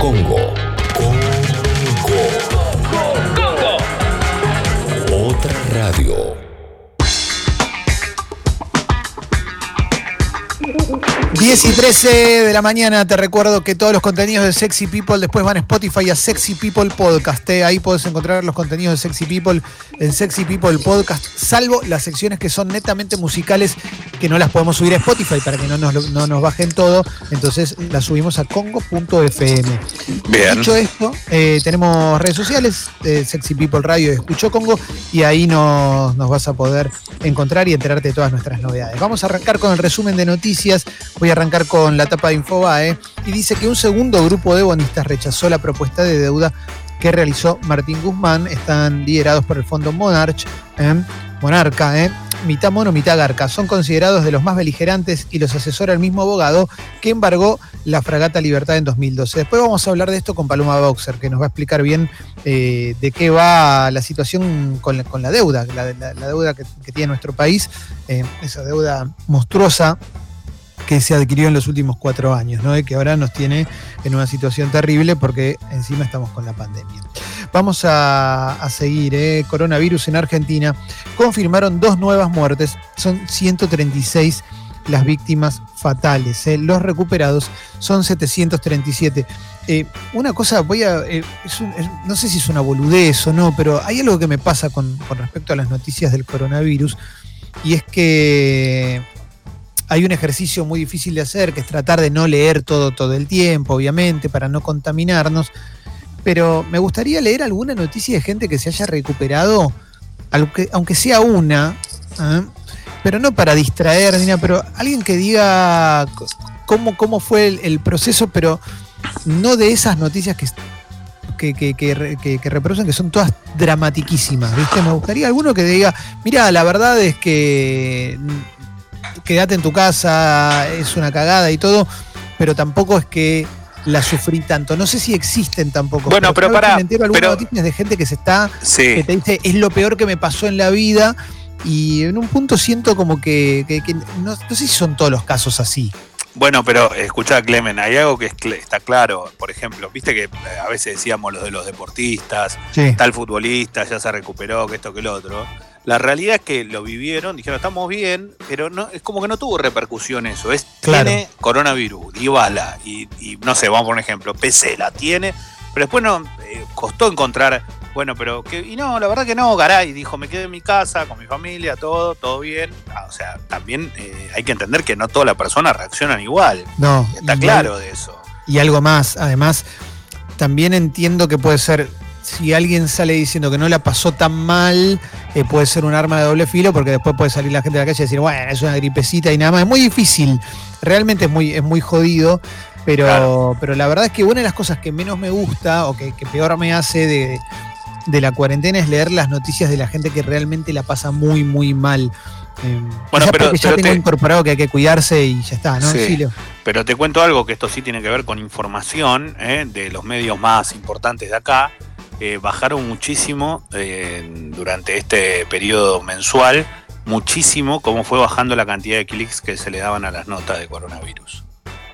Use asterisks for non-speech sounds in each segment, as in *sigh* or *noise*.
Congo. 10 y 13 de la mañana, te recuerdo que todos los contenidos de Sexy People después van a Spotify a Sexy People Podcast. ¿eh? Ahí puedes encontrar los contenidos de Sexy People en Sexy People Podcast, salvo las secciones que son netamente musicales que no las podemos subir a Spotify para que no nos, no nos bajen todo. Entonces las subimos a congo.fm. Bien. Dicho esto, eh, tenemos redes sociales, eh, Sexy People Radio Escucho Congo, y ahí nos, nos vas a poder encontrar y enterarte de todas nuestras novedades. Vamos a arrancar con el resumen de noticias. Voy a arrancar con la tapa de Infobae y dice que un segundo grupo de bonistas rechazó la propuesta de deuda que realizó Martín Guzmán. Están liderados por el Fondo Monarch, ¿eh? Monarca, ¿eh? mitad mono, mitad garca. Son considerados de los más beligerantes y los asesora el mismo abogado que embargó la fragata Libertad en 2012. Después vamos a hablar de esto con Paloma Boxer, que nos va a explicar bien eh, de qué va la situación con la, deuda, la, deuda que, tiene nuestro país, esa deuda monstruosa que se adquirió en los últimos cuatro años, ¿no? Y que ahora nos tiene en una situación terrible porque encima estamos con la pandemia. Vamos a, seguir, ¿eh? Coronavirus en Argentina. Confirmaron dos nuevas muertes, son 136 las víctimas fatales. ¿eh? Los recuperados son 737. Eh, una cosa, voy a. eh, no sé si es una boludez o no, pero hay algo que me pasa con respecto a las noticias del coronavirus, y es que hay un ejercicio muy difícil de hacer, que es tratar de no leer todo todo el tiempo, obviamente, para no contaminarnos. Pero me gustaría leer alguna noticia de gente que se haya recuperado, aunque, sea una, ¿eh? pero no para distraer, ni nada, pero alguien que diga cómo, cómo fue el, proceso, pero no de esas noticias que, que, que, que que- reproducen, que son todas dramatiquísimas, ¿viste? Me gustaría alguno que diga, mira, la verdad es que quédate en tu casa, es una cagada y todo, pero tampoco es que la sufrí tanto. No sé si existen tampoco. Bueno, pero que pará, me entero pero- de gente que se está que Sí. te dice es lo peor que me pasó en la vida y en un punto siento como que, que- que no, no sé si son todos los casos así. Bueno, pero escuchá, Clemen, hay algo que es está claro. Por ejemplo, viste que eh, a veces decíamos los de los deportistas, Sí. tal futbolista ya se recuperó, que esto, que lo otro. La realidad es que lo vivieron, dijeron, estamos bien, pero no es como que no tuvo repercusión eso. Es, Claro. Tiene coronavirus, Dybala, y, y no sé, vamos por un ejemplo, PC la tiene, pero después no, eh, costó encontrar, bueno, pero, que, y no, la verdad que no, Garay dijo, me quedé en mi casa, con mi familia, todo, todo bien. Ah, o sea, también eh, hay que entender que no todas las personas reaccionan igual. No. Está claro de eso. Y algo más, además, también entiendo que puede ser, si alguien sale diciendo que no la pasó tan mal, eh, puede ser un arma de doble filo, porque después puede salir la gente de la calle y decir, bueno, es una gripecita y nada más. Es muy difícil, realmente es muy, es muy jodido, pero, Claro. pero la verdad es que una de las cosas que menos me gusta o que, que peor me hace de, de la cuarentena es leer las noticias de la gente que realmente la pasa muy, muy mal. Eh, Bueno, pero- ya pero tengo te- incorporado que hay que cuidarse y ya está, ¿no? Sí. Pero te cuento algo que esto sí tiene que ver con información ¿eh? de los medios más importantes de acá. Eh, bajaron muchísimo eh, durante este periodo mensual, muchísimo cómo fue bajando la cantidad de clics que se le daban a las notas de coronavirus.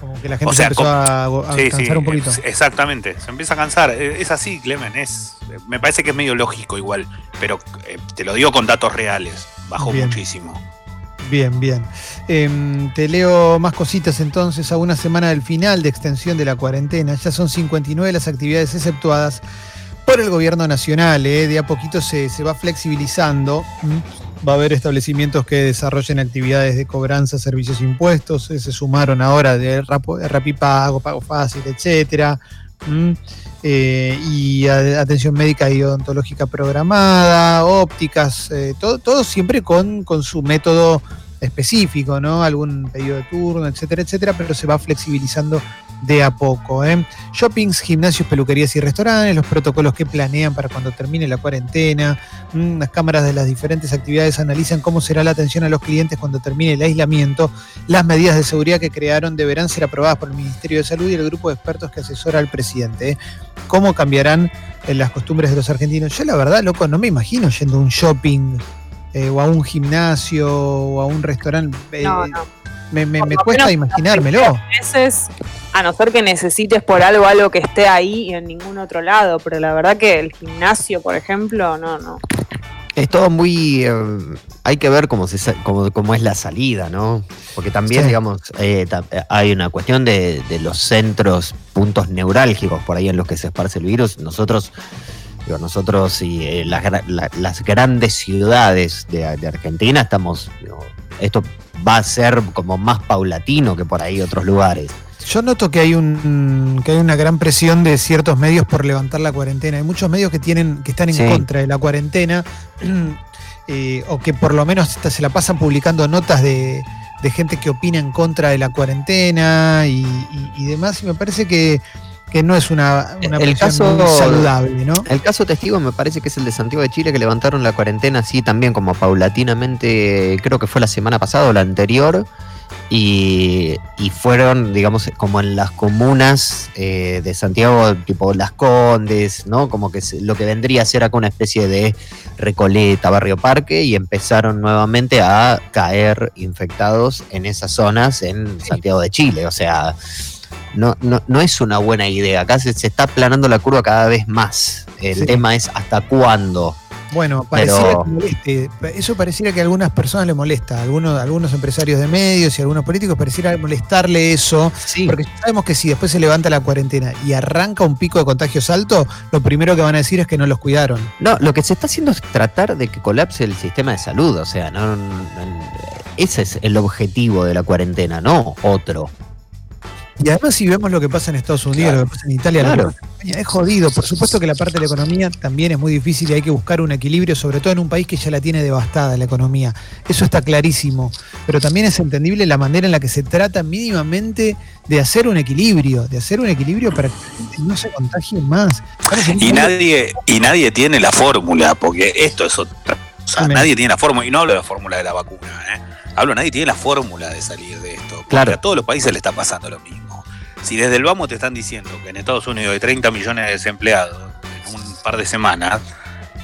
Como que la gente O sea, se empezó a, a Sí, cansar sí, un poquito. es- exactamente. Se empieza a cansar. Eh, Es así, Clemen. Es, me parece que es medio lógico igual, pero eh, te lo digo con datos reales. Bajó Bien. muchísimo. Bien, bien. Em, te leo más cositas entonces a una semana del final de extensión de la cuarentena. Ya son 59 las actividades exceptuadas por el gobierno nacional. ¿eh? De a poquito se, se va flexibilizando. Va a haber establecimientos que desarrollen actividades de cobranza, servicios e impuestos. eh, se sumaron ahora de, Rapipago, Pago Fácil, etcétera. Eh, y atención médica y odontológica programada, ópticas, eh, todo, todo siempre con, con su método específico, ¿no? Algún pedido de turno, etcétera, etcétera, pero se va flexibilizando de a poco. ¿eh? Shoppings, gimnasios, peluquerías y restaurantes, los protocolos que planean para cuando termine la cuarentena, mm, las cámaras de las diferentes actividades analizan cómo será la atención a los clientes cuando termine el aislamiento, las medidas de seguridad que crearon deberán ser aprobadas por el Ministerio de Salud y el grupo de expertos que asesora al presidente. ¿eh? ¿Cómo cambiarán eh, las costumbres de los argentinos? Yo la verdad, loco, no me imagino yendo a un shopping eh, o a un gimnasio o a un restaurante. eh. Me, me- me cuesta imaginármelo. Meses A no ser que necesites por algo algo que esté ahí y en ningún otro lado, pero la verdad que el gimnasio, por ejemplo, no, no. Es todo muy. eh, hay que ver cómo, se, cómo, cómo es la salida, ¿no? Porque también, Sí. digamos, eh, eh, hay una cuestión de, de los centros, puntos neurálgicos por ahí en los que se esparce el virus. Nosotros, digo, nosotros y eh, las, la- las grandes ciudades de, de Argentina estamos. digo, esto va a ser como más paulatino que por ahí otros lugares. Yo noto que hay un que hay una gran presión de ciertos medios por levantar la cuarentena. Hay muchos medios que tienen que están en Sí. contra de la cuarentena *clears throat* eh, o que por lo menos hasta se la pasan publicando notas de, de gente que opina en contra de la cuarentena y, y- y demás. Y me parece que, que no es una, una El caso- muy saludable, ¿no? El caso testigo me parece que es el de Santiago de Chile, que levantaron la cuarentena así también como paulatinamente, creo que fue la semana pasada o la anterior, y, y fueron, digamos, como en las comunas eh, de Santiago, tipo Las Condes, ¿no? Como que se- lo que vendría a ser acá una especie de Recoleta, Barrio Parque, y empezaron nuevamente a caer infectados en esas zonas en Santiago de Chile, o sea... No, no, no es una buena idea. Acá se, se está aplanando la curva cada vez más. El Sí. tema es hasta cuándo. Bueno, pareciera Pero- que. Eso pareciera que a algunas personas le molesta. A algunos, a algunos empresarios de medios y a algunos políticos pareciera molestarle eso. Sí, Porque sabemos que si después se levanta la cuarentena y arranca un pico de contagios alto, lo primero que van a decir es que no los cuidaron. no, lo que se está haciendo es tratar de que colapse el sistema de salud. O sea, no, no- ese es el objetivo de la cuarentena, no otro. Y además si vemos lo que pasa en Estados Unidos, Claro. lo que pasa en Italia, lo que Claro. pasa en España, es jodido. Por supuesto que la parte de la economía también es muy difícil y hay que buscar un equilibrio, sobre todo en un país que ya la tiene devastada la economía. Eso está clarísimo. Pero también es entendible la manera en la que se trata mínimamente de hacer un equilibrio, de hacer un equilibrio para que la gente no se contagie más. Y nadie, y nadie tiene la fórmula, porque esto es otra cosa. Amén. Nadie tiene la fórmula, y no hablo de la fórmula de la vacuna, ¿eh? Hablo, nadie tiene la fórmula de salir de esto. Claro. a todos los países le está pasando lo mismo. Si desde el vamos te están diciendo que en Estados Unidos hay 30 millones de desempleados en un par de semanas,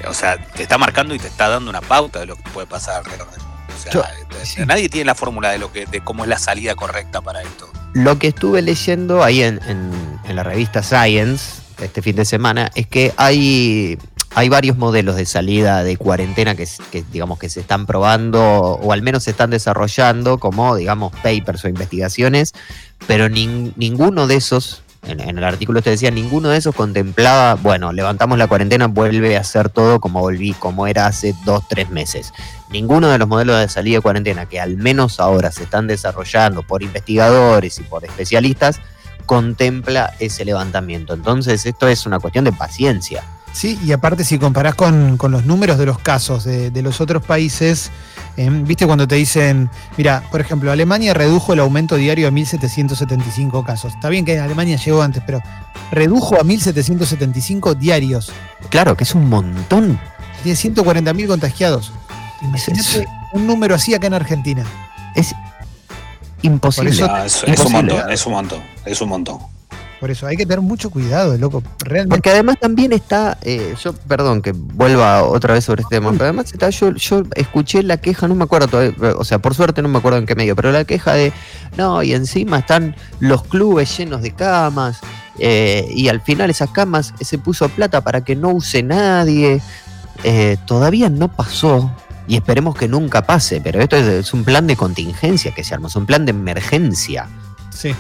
o sea, te está marcando y te está dando una pauta de lo que puede pasar alrededor del mundo. O sea, Yo- eh, sí. nadie tiene la fórmula de lo que, de cómo es la salida correcta para esto. Lo que estuve leyendo ahí en, en- en la revista Science este fin de semana es que hay, hay varios modelos de salida de cuarentena que, digamos que se están probando o al menos se están desarrollando como digamos papers o investigaciones, pero nin- ninguno de esos en, en el artículo usted decía, ninguno de esos contemplaba, bueno, levantamos la cuarentena, vuelve a ser todo como volví, como era hace dos, tres meses. Ninguno de los modelos de salida de cuarentena que al menos ahora se están desarrollando por investigadores y por especialistas, contempla ese levantamiento. Entonces, esto es una cuestión de paciencia. Sí, y aparte si comparás con, con los números de los casos de, de los otros países, eh, viste cuando te dicen, mira, por ejemplo, Alemania redujo el aumento diario a 1.775 casos. Está bien que Alemania llegó antes, pero redujo a 1.775 diarios. Claro que es un montón. Tiene 140.000 contagiados. Imagínate un número así acá en Argentina. Es imposible. Eso- Ah, es, es un montón, es un montón, es un montón. Por eso hay que tener mucho cuidado, loco. Realmente. Porque además también está, eh, yo, perdón que vuelva otra vez sobre este tema, pero además está, yo, yo escuché la queja, no me acuerdo todavía, o sea, por suerte no me acuerdo en qué medio, pero la queja de, no, y encima están los clubes llenos de camas, eh, y al final esas camas se puso plata para que no use nadie, Eh, todavía no pasó, y esperemos que nunca pase, pero esto es, es un plan de contingencia que se arma, es un plan de emergencia. Sí,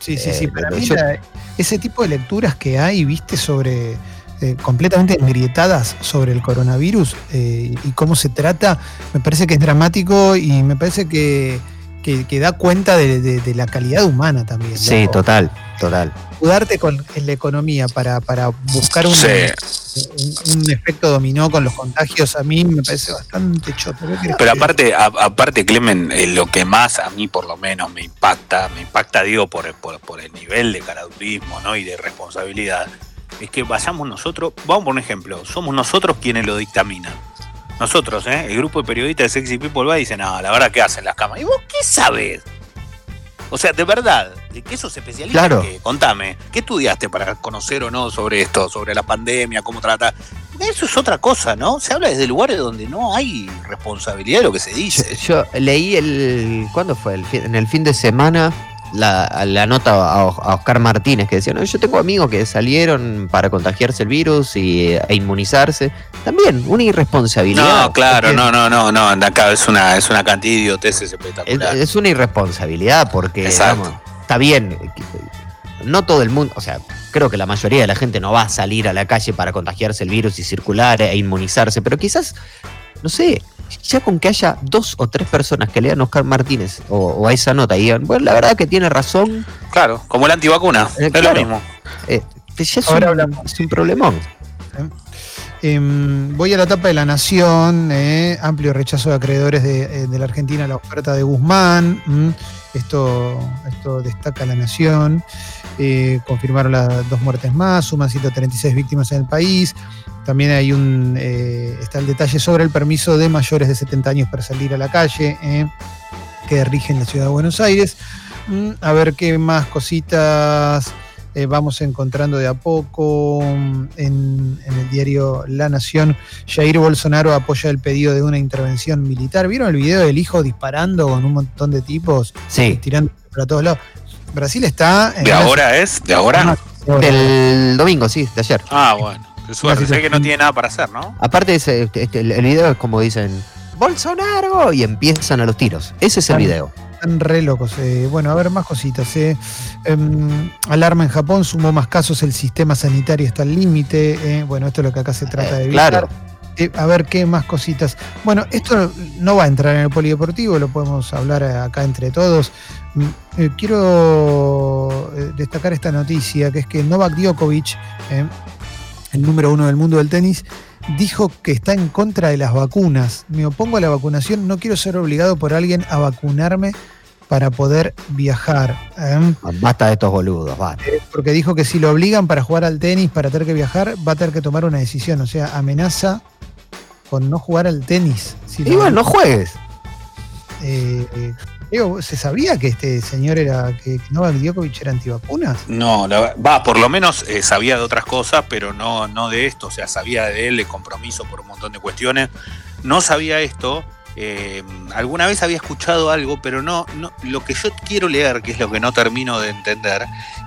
sí, sí, Eh, sí. Para pero mí yo- la- ese tipo de lecturas que hay, viste, sobre eh, completamente engrietadas sobre el coronavirus eh, y cómo se trata, me parece que es dramático y me parece que, que- que da cuenta de, de- de la calidad humana también. Sí, total, total. Escudarte con en la economía para, para buscar un, Sí. un- un efecto dominó con los contagios, a mí me parece bastante choto. ¿Qué querés Pero aparte, a- aparte Clemen, eh, lo que más a mí por lo menos me impacta, me impacta digo por, por, por el nivel de caradurismo ¿no? y de responsabilidad, es que vayamos nosotros, vamos por un ejemplo, somos nosotros quienes lo dictaminan. Nosotros, ¿eh? el grupo de periodistas de Sexy People va y dice, no, la verdad, ¿qué hacen las camas? ¿Y vos qué sabes? O sea, de verdad, ¿de qué sos especialista? Claro. qué? Contame, ¿qué estudiaste para conocer o no sobre esto, sobre la pandemia, cómo trata? Eso es otra cosa, ¿no? Se habla desde lugares donde no hay responsabilidad de lo que se Yo, dice. yo leí el. ¿Cuándo fue? El fin- en el fin de semana. La, la nota a, a Oscar Martínez que decía, no, yo tengo amigos que salieron para contagiarse el virus y, e inmunizarse. También, una irresponsabilidad. No, claro, Porque no, no, no, no, acá es una, es una cantidad de idioteces Es, espectacular. es una irresponsabilidad porque, digamos, está bien, no todo el mundo, o sea, creo que la mayoría de la gente no va a salir a la calle para contagiarse el virus y circular e inmunizarse, pero quizás, no sé, ya con que haya dos o tres personas que lean a Oscar Martínez o, o a esa nota y digan, bueno, la verdad que tiene razón, Claro, como la antivacuna, Eh, es claro. lo mismo. eh, ya es Ahora un, hablamos. es un problemón. Em, voy a la tapa de La Nación, eh, amplio rechazo de acreedores de, eh, de la Argentina a la oferta de Guzmán. mm, esto, esto destaca La Nación. Eh, confirmaron las dos muertes más, suman 136 víctimas en el país. También hay un eh, está el detalle sobre el permiso de mayores de 70 años para salir a la calle, eh, que rige en la ciudad de Buenos Aires. Mm, a ver qué más cositas eh, vamos encontrando de a poco mm, en, en el diario La Nación. Jair Bolsonaro apoya el pedido de una intervención militar. ¿Vieron el video del hijo disparando con un montón de tipos Sí, tirando para todos lados? Brasil está en ¿De ahora es? ¿De ahora? del domingo, sí, de ayer. Ah, bueno. Qué suerte. Sé que no tiene nada para hacer, ¿no? Aparte, ese- este, este, el video es como dicen, Bolsonaro, y empiezan a los tiros. Ese es el video. Están re locos. eh. Bueno, a ver más cositas. eh. Em, alarma en Japón, sumó más casos, el sistema sanitario está al límite. eh. Bueno, esto es lo que acá se trata de Eh, evitar. claro. Eh, a ver qué más cositas. Bueno, esto no va a entrar en el polideportivo, lo podemos hablar acá entre todos. Mm, eh, quiero eh, destacar esta noticia, que es que Novak Djokovic, eh, el número uno del mundo del tenis, dijo que está en contra de las vacunas. Me opongo a la vacunación, no quiero ser obligado por alguien a vacunarme para poder viajar. ¿eh? Basta de estos boludos, va. porque dijo que si lo obligan para jugar al tenis, para tener que viajar, va a tener que tomar una decisión. O sea, amenaza con no jugar al tenis. Si Igual, no juegues. Eh, ¿Se sabía que este señor era, que, que Novak Djokovic era antivacunas? No, la- va, por lo menos eh, sabía de otras cosas, pero no, no de esto. O sea, sabía de él, de compromiso por un montón de cuestiones. No sabía esto. Eh, alguna vez había escuchado algo, pero no, no. Lo que yo quiero leer, que es lo que no termino de entender,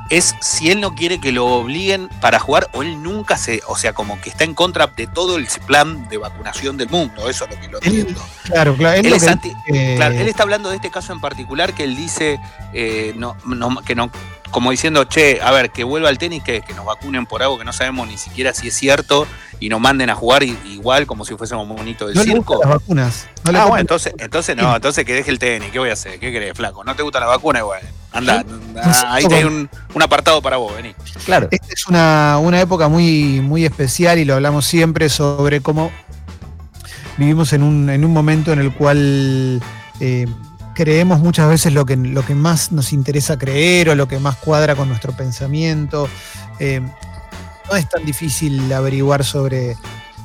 es si él no quiere que lo obliguen para jugar o él nunca se. O sea, como que está en contra de todo el plan de vacunación del mundo. Eso es lo que lo entiendo. Claro, claro. Él, Él lo es que anti- dice, Claro, él está hablando de este caso en particular que él dice eh, no, no- que no, como diciendo, che, a ver, que vuelva al tenis, que, que nos vacunen por algo que no sabemos ni siquiera si es cierto y nos manden a jugar i- igual como si fuésemos monitos del no le circo. gustan las vacunas. No le ah, bueno, entonces, entonces no, entonces que deje el tenis, ¿qué voy a hacer? ¿Qué querés, flaco? ¿No te gusta la vacuna? Igual, anda, ah, ahí hay un, un apartado para vos, vení. Claro. Esta es una, una época muy, muy especial y lo hablamos siempre sobre cómo vivimos en un, en un momento en el cual eh, creemos muchas veces lo que, lo que más nos interesa creer o lo que más cuadra con nuestro pensamiento. Eh, no es tan difícil averiguar sobre,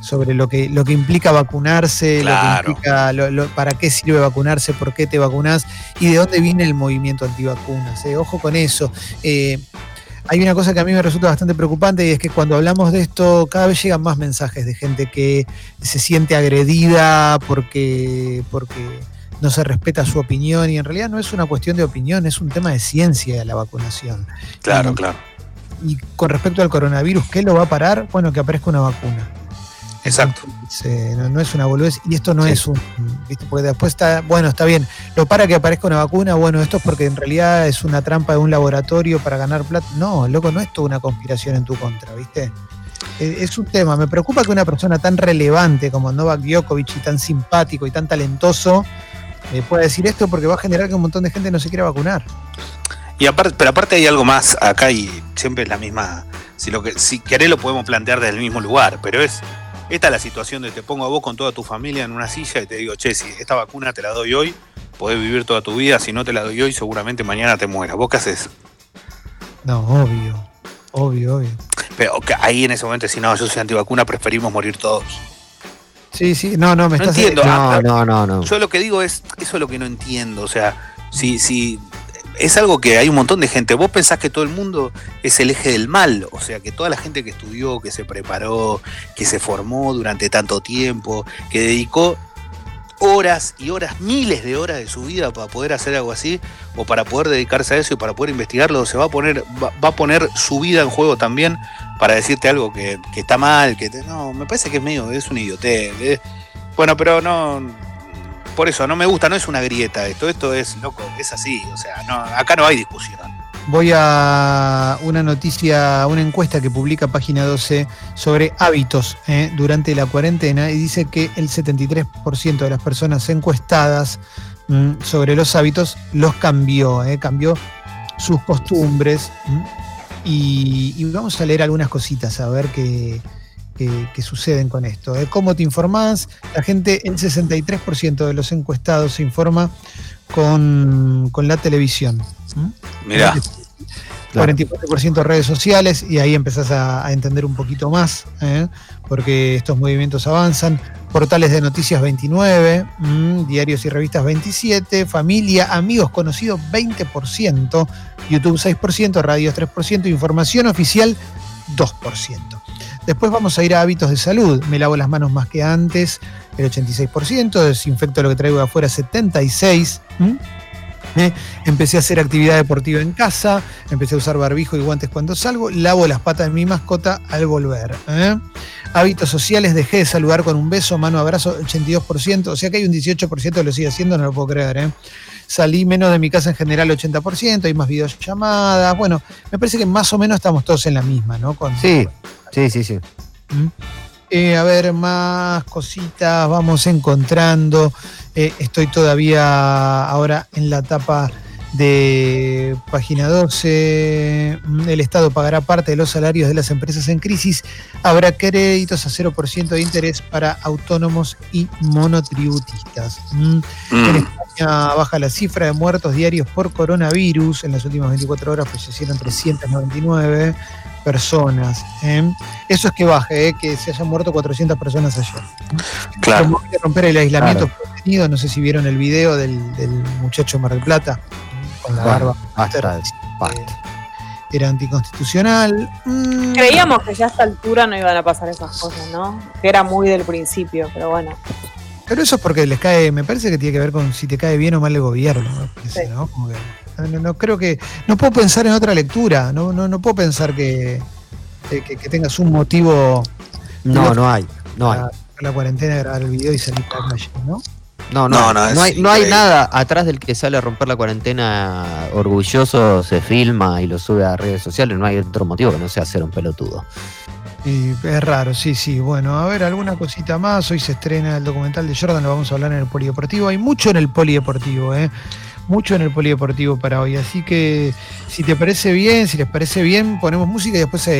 sobre lo, que, lo que implica vacunarse, Claro. lo que implica, lo- lo- para qué sirve vacunarse, por qué te vacunás y de dónde viene el movimiento antivacunas. eh. Ojo con eso. Eh, hay una cosa que a mí me resulta bastante preocupante y es que cuando hablamos de esto cada vez llegan más mensajes de gente que se siente agredida porque, porque no se respeta su opinión y en realidad no es una cuestión de opinión, es un tema de ciencia la vacunación. Claro, Y- claro. Y con respecto al coronavirus, ¿qué lo va a parar? Bueno, que aparezca una vacuna. Exacto. Se- no, no es una boludez y esto no Sí. es un, ¿viste? porque después está, bueno, está bien, lo para que aparezca una vacuna, bueno, esto es porque en realidad es una trampa de un laboratorio para ganar plata. No, loco, no es toda una conspiración en tu contra, ¿viste? Eh, Es un tema, me preocupa que una persona tan relevante como Novak Djokovic y tan simpático y tan talentoso eh, pueda decir esto porque va a generar que un montón de gente no se quiera vacunar. Y aparte, pero aparte hay algo más acá y siempre es la misma. Si lo que si querés lo podemos plantear desde el mismo lugar, pero es esta es la situación de te pongo a vos con toda tu familia en una silla y te digo, che, si esta vacuna te la doy hoy, podés vivir toda tu vida. Si no te la doy hoy, seguramente mañana te mueras. ¿Vos qué haces? No, obvio, obvio, obvio. Pero que ahí en ese momento, si no, yo soy antivacuna, preferimos morir todos. Sí, sí, no, no, me No estás entiendo. No, ah, no, no, no. Yo lo que digo es, eso es lo que no entiendo. O sea, si, si es algo que hay un montón de gente. Vos pensás que todo el mundo es el eje del mal. O sea, que toda la gente que estudió, que se preparó, que se formó durante tanto tiempo, que dedicó horas y horas, miles de horas de su vida para poder hacer algo así o para poder dedicarse a eso y para poder investigarlo, se va a poner, va, va a poner su vida en juego también para decirte algo que, está mal, que te- no, me parece que es medio, es un idiotez. bueno, pero no, por eso no me gusta, no es una grieta esto, esto es loco, es así, o sea, acá no hay discusión. Voy a una noticia, una encuesta que publica Página 12 sobre hábitos eh, durante la cuarentena y dice que el 73% de las personas encuestadas mm, sobre los hábitos los cambió, eh, cambió sus costumbres. mm, y, y vamos a leer algunas cositas a ver qué, qué- qué suceden con esto. eh. ¿Cómo te informás? La gente, el 63% de los encuestados se informa con, con la televisión. ¿m? Mirá, Claro. 44% redes sociales y ahí empezás a, entender un poquito más, ¿eh? porque estos movimientos avanzan. Portales de noticias 29, mm, diarios y revistas 27, familia, amigos conocidos 20%, YouTube 6%, radios 3%, información oficial 2%. Después vamos a ir a hábitos de salud. Me lavo las manos más que antes, el 86%, desinfecto lo que traigo de afuera 76%. ¿m? ¿Eh? Empecé a hacer actividad deportiva en casa, empecé a usar barbijo y guantes cuando salgo, lavo las patas de mi mascota al volver. ¿eh? Hábitos sociales, dejé de saludar con un beso, mano, abrazo, 82%, o sea que hay un 18% que lo sigue haciendo, no lo puedo creer. ¿eh? Salí menos de mi casa en general, 80%, hay más videollamadas, bueno, me parece que más o menos estamos todos en la misma, ¿no? Con, Sí, sí, sí, sí. ¿Mm? Eh, a ver, más cositas vamos encontrando. Eh, estoy todavía ahora en la etapa de página 12. Mm, El Estado pagará parte de los salarios de las empresas en crisis. Habrá créditos a 0% de interés para autónomos y monotributistas. Mm. En Mm, España baja la cifra de muertos diarios por coronavirus. En las últimas 24 horas fallecieron 399 personas. ¿eh? Eso es que baje, ¿eh? que se hayan muerto 400 personas ayer. claro. Como que romper el aislamiento prevenido, no sé si vieron el video del, del muchacho Mar del Plata con la Bueno, barba. Basta, basta. Era anticonstitucional. Mm, Creíamos que ya a esta altura no iban a pasar esas cosas, ¿no? Que era muy del principio, pero bueno. Pero eso es porque les cae, me parece que tiene que ver con si te cae bien o mal el gobierno. me parece, Sí. ¿no? Como que- no, no- creo que. No puedo pensar en otra lectura. No, no, no puedo pensar que, que, tengas un motivo No, no hay. No hay. la cuarentena, grabar el video y salir para la calle, ¿no? No, No, no, no, hay, no hay nada atrás del que sale a romper la cuarentena orgulloso, se filma y lo sube a redes sociales. No hay otro motivo que no sea ser un pelotudo. Y es raro, sí, sí. Bueno, a ver, alguna cosita más. Hoy se estrena el documental de Jordan, lo vamos a hablar en el polideportivo. Hay mucho en el polideportivo, ¿eh? Mucho en el polideportivo para hoy. Así que si te parece bien, si les parece bien, ponemos música y después se